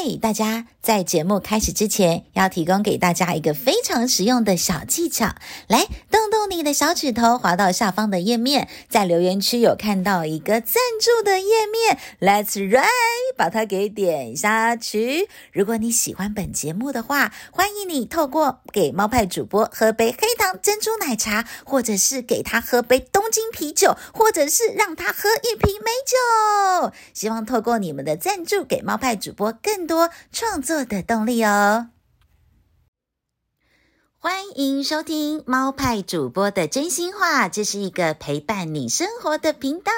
嗨，大家！在节目开始之前，要提供给大家一个非常实用的小技巧。来，动动你的小指头，滑到下方的页面，在留言区有看到一个赞助的页面，Let's Right，把它给点下去。如果你喜欢本节目的话，欢迎你透过给猫派主播喝杯黑糖珍珠奶茶，或者是给他喝杯东京啤酒，或者是让他喝一瓶美酒。希望透过你们的赞助，给猫派主播更多创作的动力哦！欢迎收听猫派主播的真心话，这是一个陪伴你生活的频道。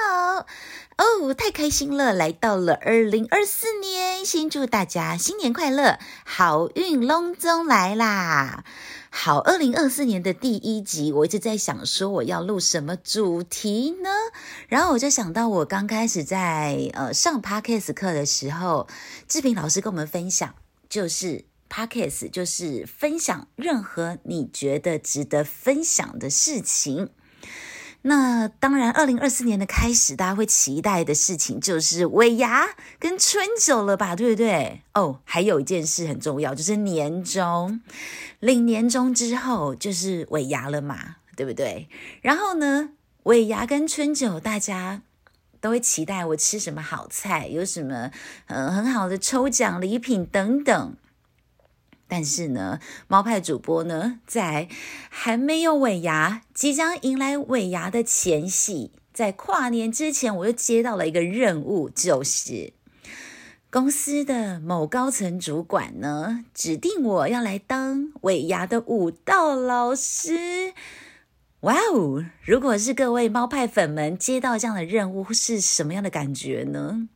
哦太开心了，来到了二零二四年，先祝大家新年快乐，好运隆中来啦！好，二零二四年的第一集，我一直在想说我要录什么主题呢？然后我就想到我刚开始在呃上 Podcast 课的时候，志平老师跟我们分享，就是 Podcast 就是分享任何你觉得值得分享的事情。那当然，二零二四年的开始，大家会期待的事情就是尾牙跟春酒了吧，对不对？哦，还有一件事很重要，就是年终，领年终之后就是尾牙了嘛，对不对？然后呢，尾牙跟春酒，大家都会期待我吃什么好菜，有什么呃很好的抽奖礼品等等。但是呢，猫派主播呢，在还没有尾牙，即将迎来尾牙的前夕，在跨年之前，我又接到了一个任务，就是公司的某高层主管呢，指定我要来当尾牙的舞蹈老师。哇哦！如果是各位猫派粉们接到这样的任务，是什么样的感觉呢？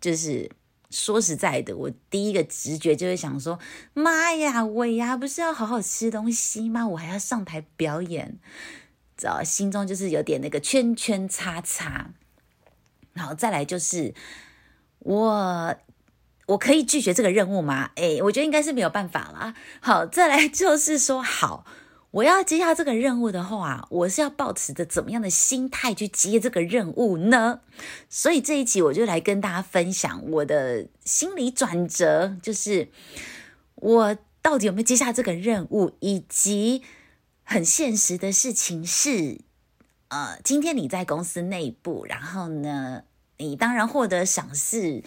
就是。说实在的，我第一个直觉就会想说：妈呀，尾牙不是要好好吃东西吗？我还要上台表演，知道？心中就是有点那个圈圈叉叉。然后再来就是，我我可以拒绝这个任务吗？诶，我觉得应该是没有办法啦。好，再来就是说好。我要接下这个任务的话，我是要抱持着怎么样的心态去接这个任务呢？所以这一集我就来跟大家分享我的心理转折，就是我到底有没有接下这个任务，以及很现实的事情是，呃，今天你在公司内部，然后呢，你当然获得赏识。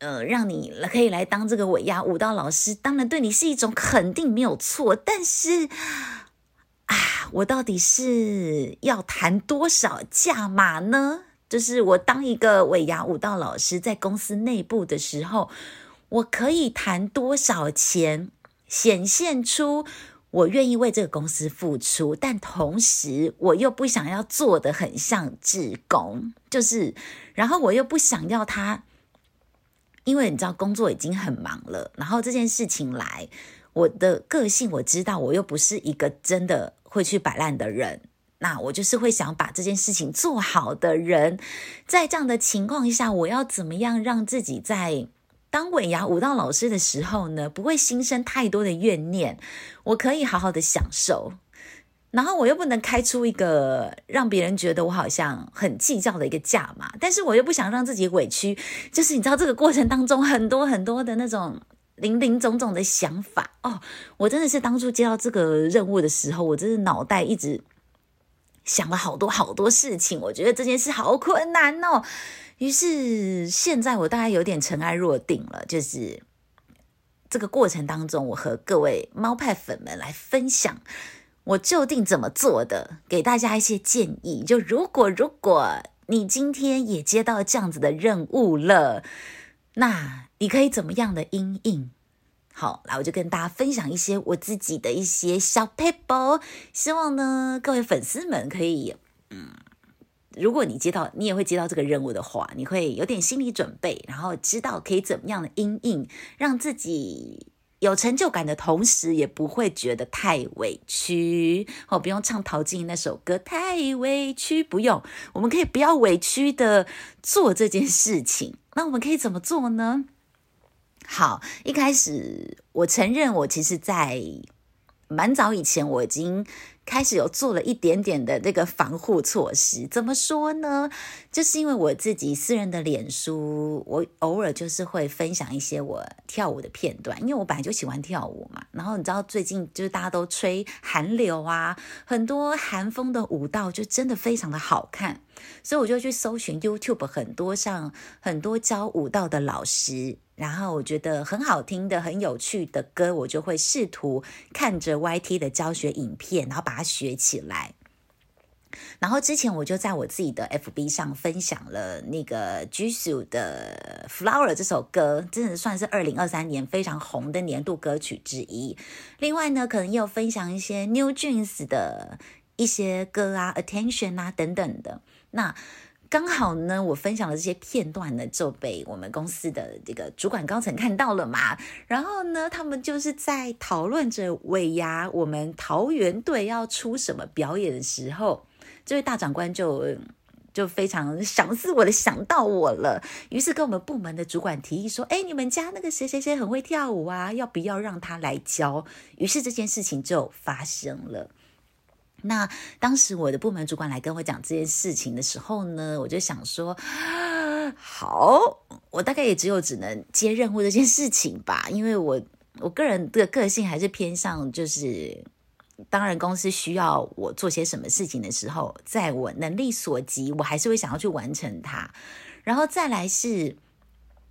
呃，让你可以来当这个尾牙舞蹈老师，当然对你是一种肯定，没有错。但是啊，我到底是要谈多少价码呢？就是我当一个尾牙舞蹈老师，在公司内部的时候，我可以谈多少钱，显现出我愿意为这个公司付出，但同时我又不想要做得很像志工，就是，然后我又不想要他。因为你知道工作已经很忙了，然后这件事情来，我的个性我知道，我又不是一个真的会去摆烂的人，那我就是会想把这件事情做好的人。在这样的情况下，我要怎么样让自己在当尾牙舞蹈老师的时候呢，不会心生太多的怨念，我可以好好的享受。然后我又不能开出一个让别人觉得我好像很计较的一个价嘛，但是我又不想让自己委屈，就是你知道这个过程当中很多很多的那种林林总总的想法 哦，我真的是当初接到这个任务的时候，我真的脑袋一直想了好多好多事情，我觉得这件事好困难哦。于是现在我大概有点尘埃落定了，就是这个过程当中，我和各位猫派粉们来分享。我究竟怎么做的？给大家一些建议。就如果如果你今天也接到这样子的任务了，那你可以怎么样的因应？好，来我就跟大家分享一些我自己的一些小撇步，希望呢各位粉丝们可以，嗯，如果你接到你也会接到这个任务的话，你会有点心理准备，然后知道可以怎么样的因应，让自己。有成就感的同时，也不会觉得太委屈哦。不用唱陶晶莹那首歌，太委屈，不用。我们可以不要委屈的做这件事情。那我们可以怎么做呢？好，一开始我承认，我其实在蛮早以前我已经开始有做了一点点的那个防护措施。怎么说呢？就是因为我自己私人的脸书，我偶尔就是会分享一些我跳舞的片段，因为我本来就喜欢跳舞嘛。然后你知道最近就是大家都吹韩流啊，很多韩风的舞蹈就真的非常的好看，所以我就去搜寻 YouTube 很多上很多教舞蹈的老师。然后我觉得很好听的、很有趣的歌，我就会试图看着 YT 的教学影片，然后把它学起来。然后之前我就在我自己的 FB 上分享了那个 Jisoo 的《Flower》这首歌，真的算是二零二三年非常红的年度歌曲之一。另外呢，可能也有分享一些 New Jeans 的一些歌啊，《Attention》啊等等的。那刚好呢，我分享的这些片段呢，就被我们公司的这个主管高层看到了嘛。然后呢，他们就是在讨论着尾牙，我们桃园队要出什么表演的时候，这位大长官就就非常赏识我的想到我了，于是跟我们部门的主管提议说：“哎，你们家那个谁谁谁很会跳舞啊，要不要让他来教？”于是这件事情就发生了。那当时我的部门主管来跟我讲这件事情的时候呢，我就想说，好，我大概也只有只能接任务这件事情吧，因为我我个人的个性还是偏向就是，当然公司需要我做些什么事情的时候，在我能力所及，我还是会想要去完成它。然后再来是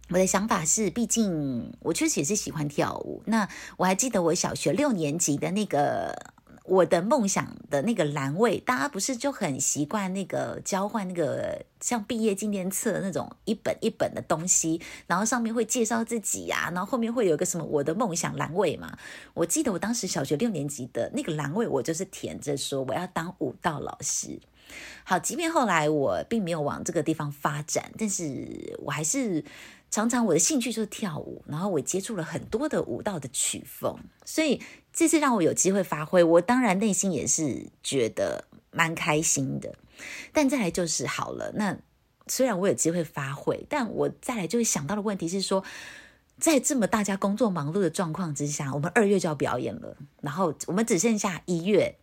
我的想法是，毕竟我确实也是喜欢跳舞。那我还记得我小学六年级的那个。我的梦想的那个栏位，大家不是就很习惯那个交换那个像毕业纪念册那种一本一本的东西，然后上面会介绍自己呀、然后后面会有一个什么我的梦想栏位嘛。我记得我当时小学六年级的那个栏位，我就是填着说我要当舞蹈老师。好，即便后来我并没有往这个地方发展，但是我还是常常我的兴趣就是跳舞，然后我接触了很多的舞蹈的曲风，所以。这次让我有机会发挥，我当然内心也是觉得蛮开心的。但再来就是好了，那虽然我有机会发挥，但我再来就会想到的问题是说，在这么大家工作忙碌的状况之下，我们二月就要表演了，然后我们只剩下一月。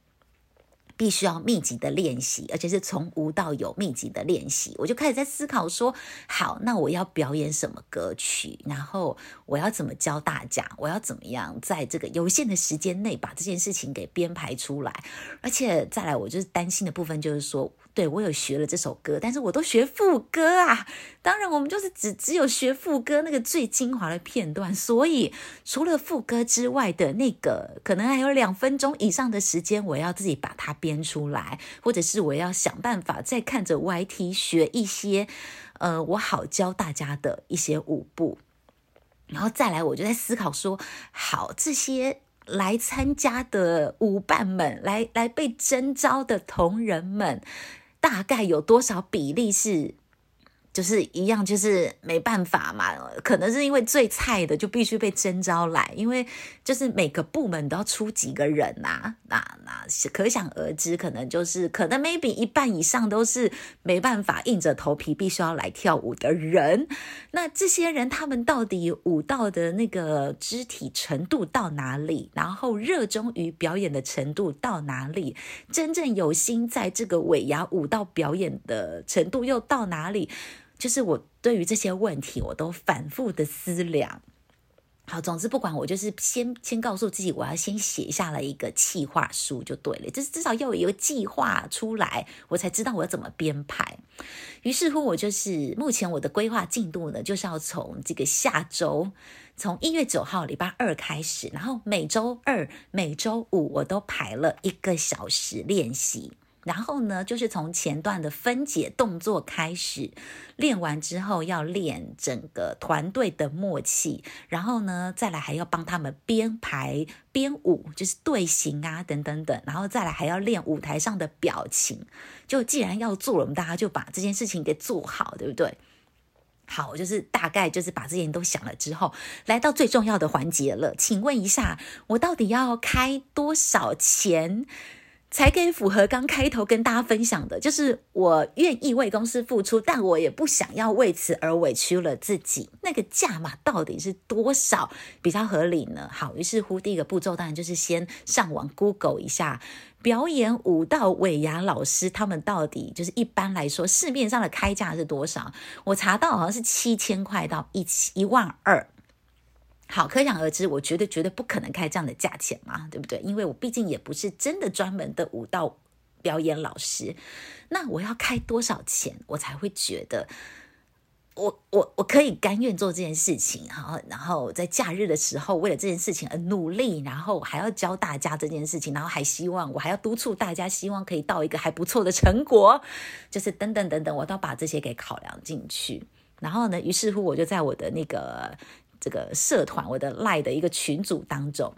必须要密集的练习，而且是从无到有密集的练习。我就开始在思考说，好，那我要表演什么歌曲？然后我要怎么教大家？我要怎么样在这个有限的时间内把这件事情给编排出来？而且再来，我就是担心的部分就是说。对，我有学了这首歌，但是我都学副歌啊。当然，我们就是只只有学副歌那个最精华的片段，所以除了副歌之外的那个，可能还有两分钟以上的时间，我要自己把它编出来，或者是我要想办法再看着 YT 学一些，呃，我好教大家的一些舞步。然后再来，我就在思考说，好，这些。来参加的舞伴们，来来被征召的同仁们，大概有多少比例是？就是一样，就是没办法嘛。可能是因为最菜的就必须被征召来，因为就是每个部门都要出几个人呐、啊，那那可想而知，可能就是可能 maybe 一半以上都是没办法硬着头皮必须要来跳舞的人。那这些人他们到底舞蹈的那个肢体程度到哪里？然后热衷于表演的程度到哪里？真正有心在这个尾牙舞蹈表演的程度又到哪里？就是我对于这些问题，我都反复的思量。好，总之不管我就是先先告诉自己，我要先写下了一个计划书就对了，就是至少要有一个计划出来，我才知道我要怎么编排。于是乎，我就是目前我的规划进度呢，就是要从这个下周，从一月九号礼拜二开始，然后每周二、每周五我都排了一个小时练习。然后呢，就是从前段的分解动作开始练完之后，要练整个团队的默契。然后呢，再来还要帮他们编排编舞，就是队形啊，等等等。然后再来还要练舞台上的表情。就既然要做了，我们大家就把这件事情给做好，对不对？好，就是大概就是把这些都想了之后，来到最重要的环节了。请问一下，我到底要开多少钱？才可以符合刚开头跟大家分享的，就是我愿意为公司付出，但我也不想要为此而委屈了自己。那个价码到底是多少比较合理呢？好，于是乎第一个步骤当然就是先上网 Google 一下表演舞蹈尾牙老师，他们到底就是一般来说市面上的开价是多少？我查到好像是七千块到一一万二。好，可想而知，我觉得绝对不可能开这样的价钱嘛，对不对？因为我毕竟也不是真的专门的舞蹈表演老师。那我要开多少钱，我才会觉得？我我我可以甘愿做这件事情，然后然后在假日的时候为了这件事情而努力，然后还要教大家这件事情，然后还希望我还要督促大家，希望可以到一个还不错的成果，就是等等等等，我都把这些给考量进去。然后呢，于是乎我就在我的那个这个社团，我的 LINE 的一个群组当中。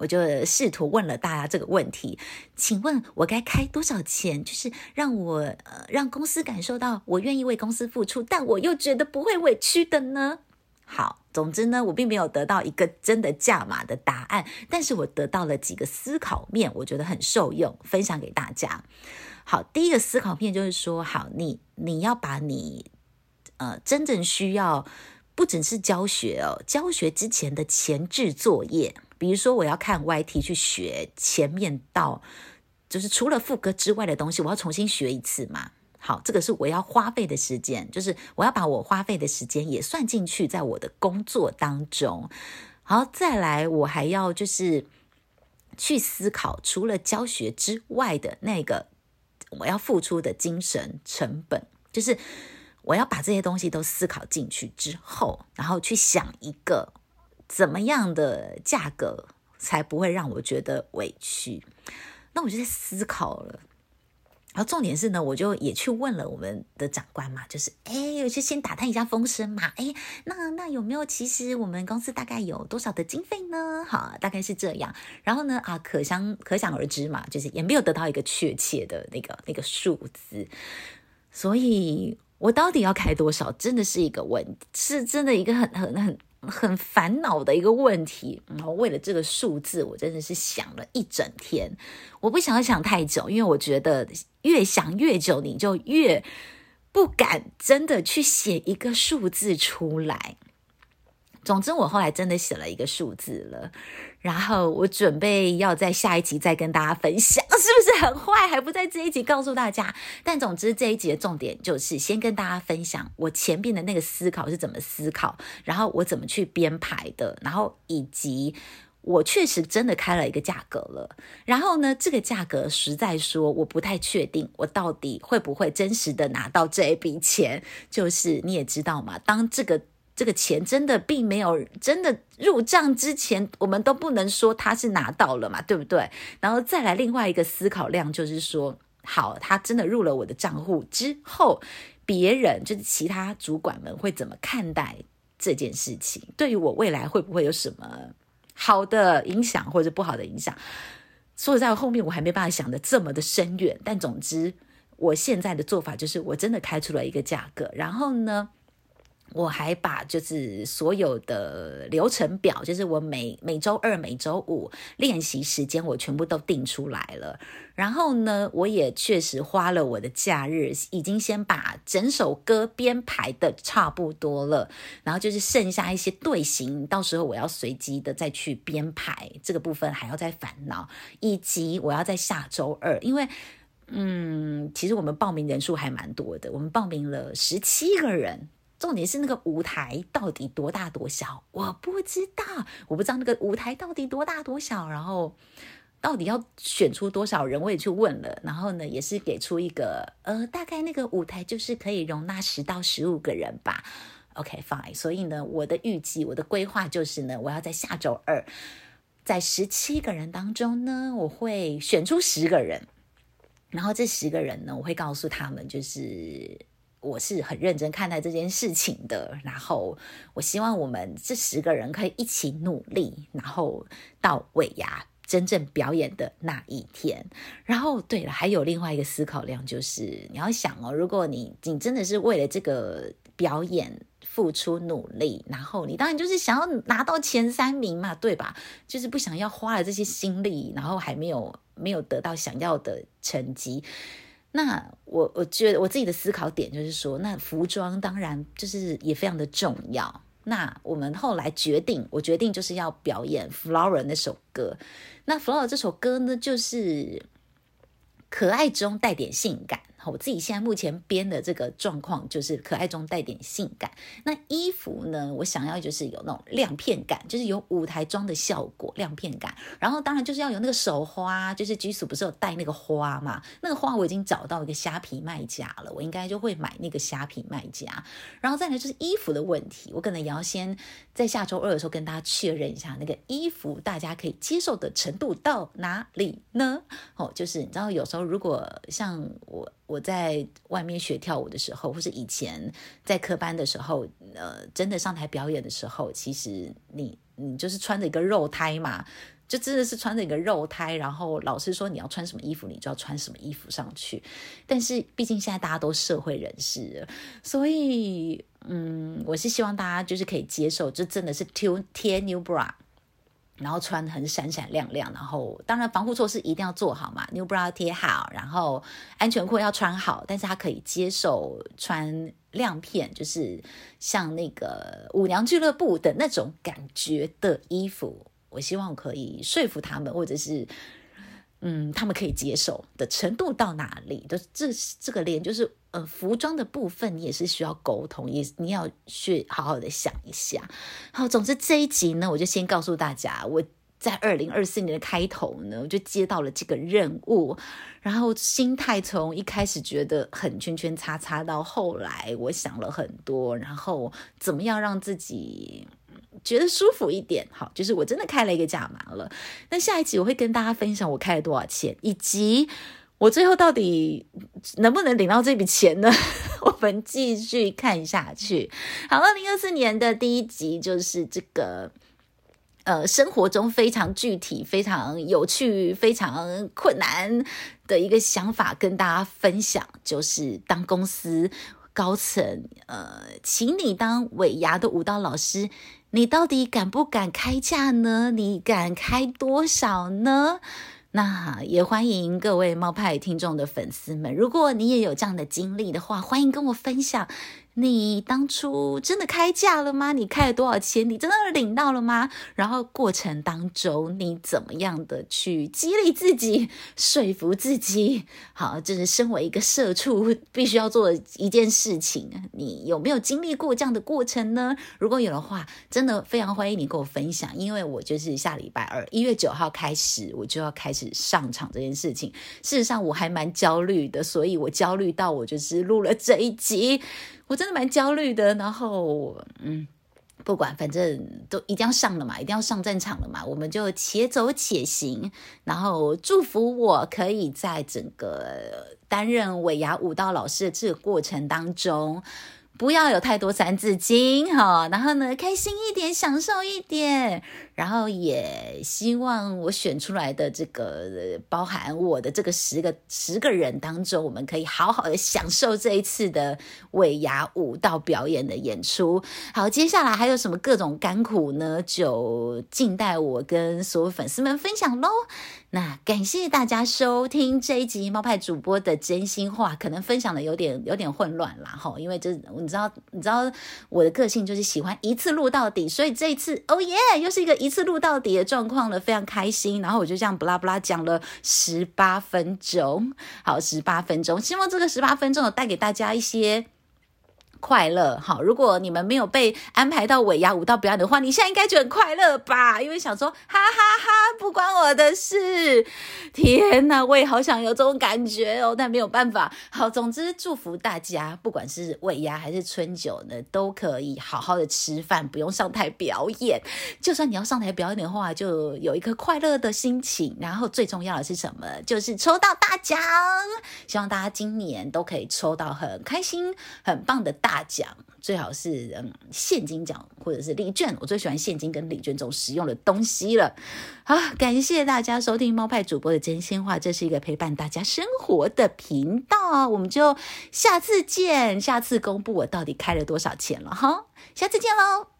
我就试图问了大家这个问题，请问我该开多少钱，就是让我呃让公司感受到我愿意为公司付出，但我又觉得不会委屈的呢？好，总之呢，我并没有得到一个真的价码的答案，但是我得到了几个思考面，我觉得很受用，分享给大家。好，第一个思考面就是说，好，你你要把你呃真正需要，不只是教学哦，教学之前的前置作业。比如说，我要看 YT 去学前面到，就是除了副歌之外的东西，我要重新学一次嘛。好，这个是我要花费的时间，就是我要把我花费的时间也算进去，在我的工作当中。好，再来，我还要就是去思考，除了教学之外的那个我要付出的精神成本，就是我要把这些东西都思考进去之后，然后去想一个。怎么样的价格才不会让我觉得委屈？那我就在思考了。然后重点是呢，我就也去问了我们的长官嘛，就是哎，我就先打探一下风声嘛。哎，那那有没有其实我们公司大概有多少的经费呢？好，大概是这样。然后呢，啊，可想可想而知嘛，就是也没有得到一个确切的那个那个数字。所以我到底要开多少，真的是一个问，是真的一个很很很。很烦恼的一个问题，然后为了这个数字，我真的是想了一整天。我不想要想太久，因为我觉得越想越久，你就越不敢真的去写一个数字出来。总之，我后来真的写了一个数字了，然后我准备要在下一集再跟大家分享，是不是很坏？还不在这一集告诉大家。但总之，这一集的重点就是先跟大家分享我前边的那个思考是怎么思考，然后我怎么去编排的，然后以及我确实真的开了一个价格了。然后呢，这个价格实在说我不太确定，我到底会不会真实的拿到这一笔钱？就是你也知道嘛，当这个。这个钱真的并没有真的入账之前，我们都不能说他是拿到了嘛，对不对？然后再来另外一个思考量，就是说，好，他真的入了我的账户之后，别人就是其他主管们会怎么看待这件事情？对于我未来会不会有什么好的影响或者不好的影响？说实在，后面我还没办法想得这么的深远。但总之，我现在的做法就是，我真的开出了一个价格，然后呢，我还把就是所有的流程表，就是我每每周二、每周五练习时间，我全部都定出来了。然后呢，我也确实花了我的假日，已经先把整首歌编排的差不多了。然后就是剩下一些队形，到时候我要随机的再去编排这个部分，还要再烦恼。以及我要在下周二，因为嗯，其实我们报名人数还蛮多的，我们报名了十七个人。重点是那个舞台到底多大多小，我不知道，我不知道那个舞台到底多大多小，然后到底要选出多少人，我也去问了，然后呢，也是给出一个呃，大概那个舞台就是可以容纳十到十五个人吧。OK fine，所以呢，我的预计，我的规划就是呢，我要在下周二，在十七个人当中呢，我会选出十个人，然后这十个人呢，我会告诉他们就是。我是很认真看待这件事情的，然后我希望我们这十个人可以一起努力，然后到尾牙真正表演的那一天。然后，对了，还有另外一个思考量，就是你要想哦，如果你你真的是为了这个表演付出努力，然后你当然就是想要拿到前三名嘛，对吧？就是不想要花了这些心力，然后还没有没有得到想要的成绩。那我我觉得我自己的思考点就是说，那服装当然就是也非常的重要。那我们后来决定，我决定就是要表演《Flower》那首歌。那《Flower》这首歌呢，就是可爱中带点性感。我自己现在目前编的这个状况就是可爱中带点性感。那衣服呢，我想要就是有那种亮片感，就是有舞台装的效果，亮片感。然后当然就是要有那个手花，就是 Jisoo 不是有带那个花嘛？那个花我已经找到一个虾皮卖家了，我应该就会买那个虾皮卖家。然后再来就是衣服的问题，我可能也要先在下周二的时候跟大家确认一下，那个衣服大家可以接受的程度到哪里呢？哦，就是你知道有时候如果像我。我在外面学跳舞的时候，或是以前在科班的时候，呃，真的上台表演的时候，其实你你就是穿着一个肉胎嘛，就真的是穿着一个肉胎。然后老师说你要穿什么衣服，你就要穿什么衣服上去。但是毕竟现在大家都社会人士，所以嗯，我是希望大家就是可以接受，就真的是贴贴 new bra。然后穿很闪闪亮亮，然后当然防护措施一定要做好嘛，new bra 贴好，然后安全裤要穿好，但是他可以接受穿亮片，就是像那个舞娘俱乐部的那种感觉的衣服，我希望可以说服他们，或者是。嗯，他们可以接受的程度到哪里？就这这个连就是呃，服装的部分，你也是需要沟通，也你要去好好的想一下。好，总之这一集呢，我就先告诉大家，我在二零二四年的开头呢，我就接到了这个任务，然后心态从一开始觉得很圈圈叉叉，到后来我想了很多，然后怎么样让自己。觉得舒服一点，好，就是我真的开了一个价码了。那下一集我会跟大家分享我开了多少钱，以及我最后到底能不能领到这笔钱呢？我们继续看下去。好，二零二四年的第一集就是这个，呃，生活中非常具体、非常有趣、非常困难的一个想法跟大家分享，就是当公司高层呃，请你当尾牙的舞蹈老师。你到底敢不敢开价呢？你敢开多少呢？那也欢迎各位猫派听众的粉丝们，如果你也有这样的经历的话，欢迎跟我分享。你当初真的开价了吗？你开了多少钱？你真的领到了吗？然后过程当中你怎么样的去激励自己、说服自己？好，这是身为一个社畜必须要做的一件事情。你有没有经历过这样的过程呢？如果有的话，真的非常欢迎你跟我分享，因为我就是下礼拜二一月九号开始，我就要开始上场这件事情。事实上，我还蛮焦虑的，所以我焦虑到我就是录了这一集。我真的蛮焦虑的，然后嗯，不管，反正都一定要上了嘛，一定要上战场了嘛，我们就且走且行，然后祝福我可以在整个担任尾牙舞蹈老师的这个过程当中。不要有太多三字经哈，然后呢，开心一点，享受一点，然后也希望我选出来的这个包含我的这个十个十个人当中，我们可以好好的享受这一次的尾牙舞蹈表演的演出。好，接下来还有什么各种甘苦呢？就静待我跟所有粉丝们分享喽。那感谢大家收听这一集猫派主播的真心话，可能分享的有点有点混乱啦哈，因为这你知道你知道我的个性就是喜欢一次录到底，所以这一次哦耶，又是一个一次录到底的状况了，非常开心。然后我就这样布拉布拉讲了十八分钟，好，十八分钟，希望这个十八分钟有带给大家一些。快乐好，如果你们没有被安排到尾牙舞蹈表演的话，你现在应该就很快乐吧？因为想说哈哈哈，不关我的事。天哪，我也好想有这种感觉哦，但没有办法。好，总之祝福大家，不管是尾牙还是春酒呢，都可以好好的吃饭，不用上台表演。就算你要上台表演的话，就有一颗快乐的心情。然后最重要的是什么？就是抽到大奖。希望大家今年都可以抽到很开心、很棒的大。大奖最好是嗯现金奖或者是礼券，我最喜欢现金跟礼券这种实用的东西了。好，感谢大家收听猫派主播的真心话，这是一个陪伴大家生活的频道，我们就下次见，下次公布我到底开了多少钱了哈，下次见喽。